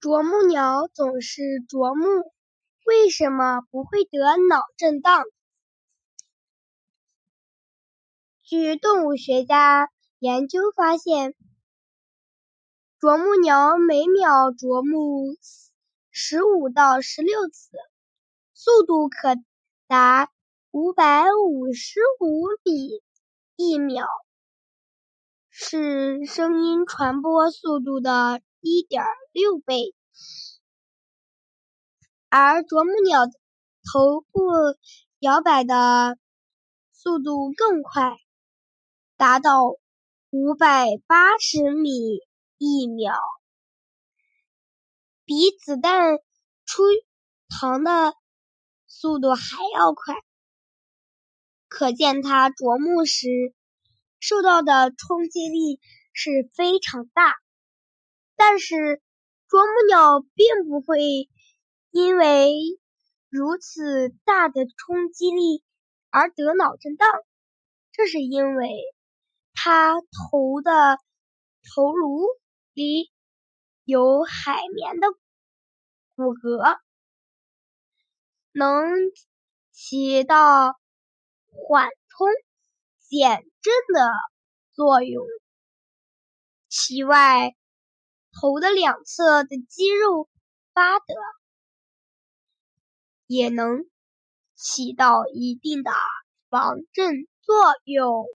啄木鸟总是啄木，为什么不会得脑震荡？据动物学家研究发现，啄木鸟每秒啄木十五到十六次，速度可达五百五十五米一秒，是声音传播速度的。一点六倍，而啄木鸟头部摇摆的速度更快，达到五百八十米一秒，比子弹出膛的速度还要快。可见它啄木时受到的冲击力是非常大。但是，啄木鸟并不会因为如此大的冲击力而得脑震荡，这是因为它头的头颅里有海绵的骨骼，能起到缓冲、减震的作用。其外，头的两侧的肌肉发达，也能起到一定的防震作用。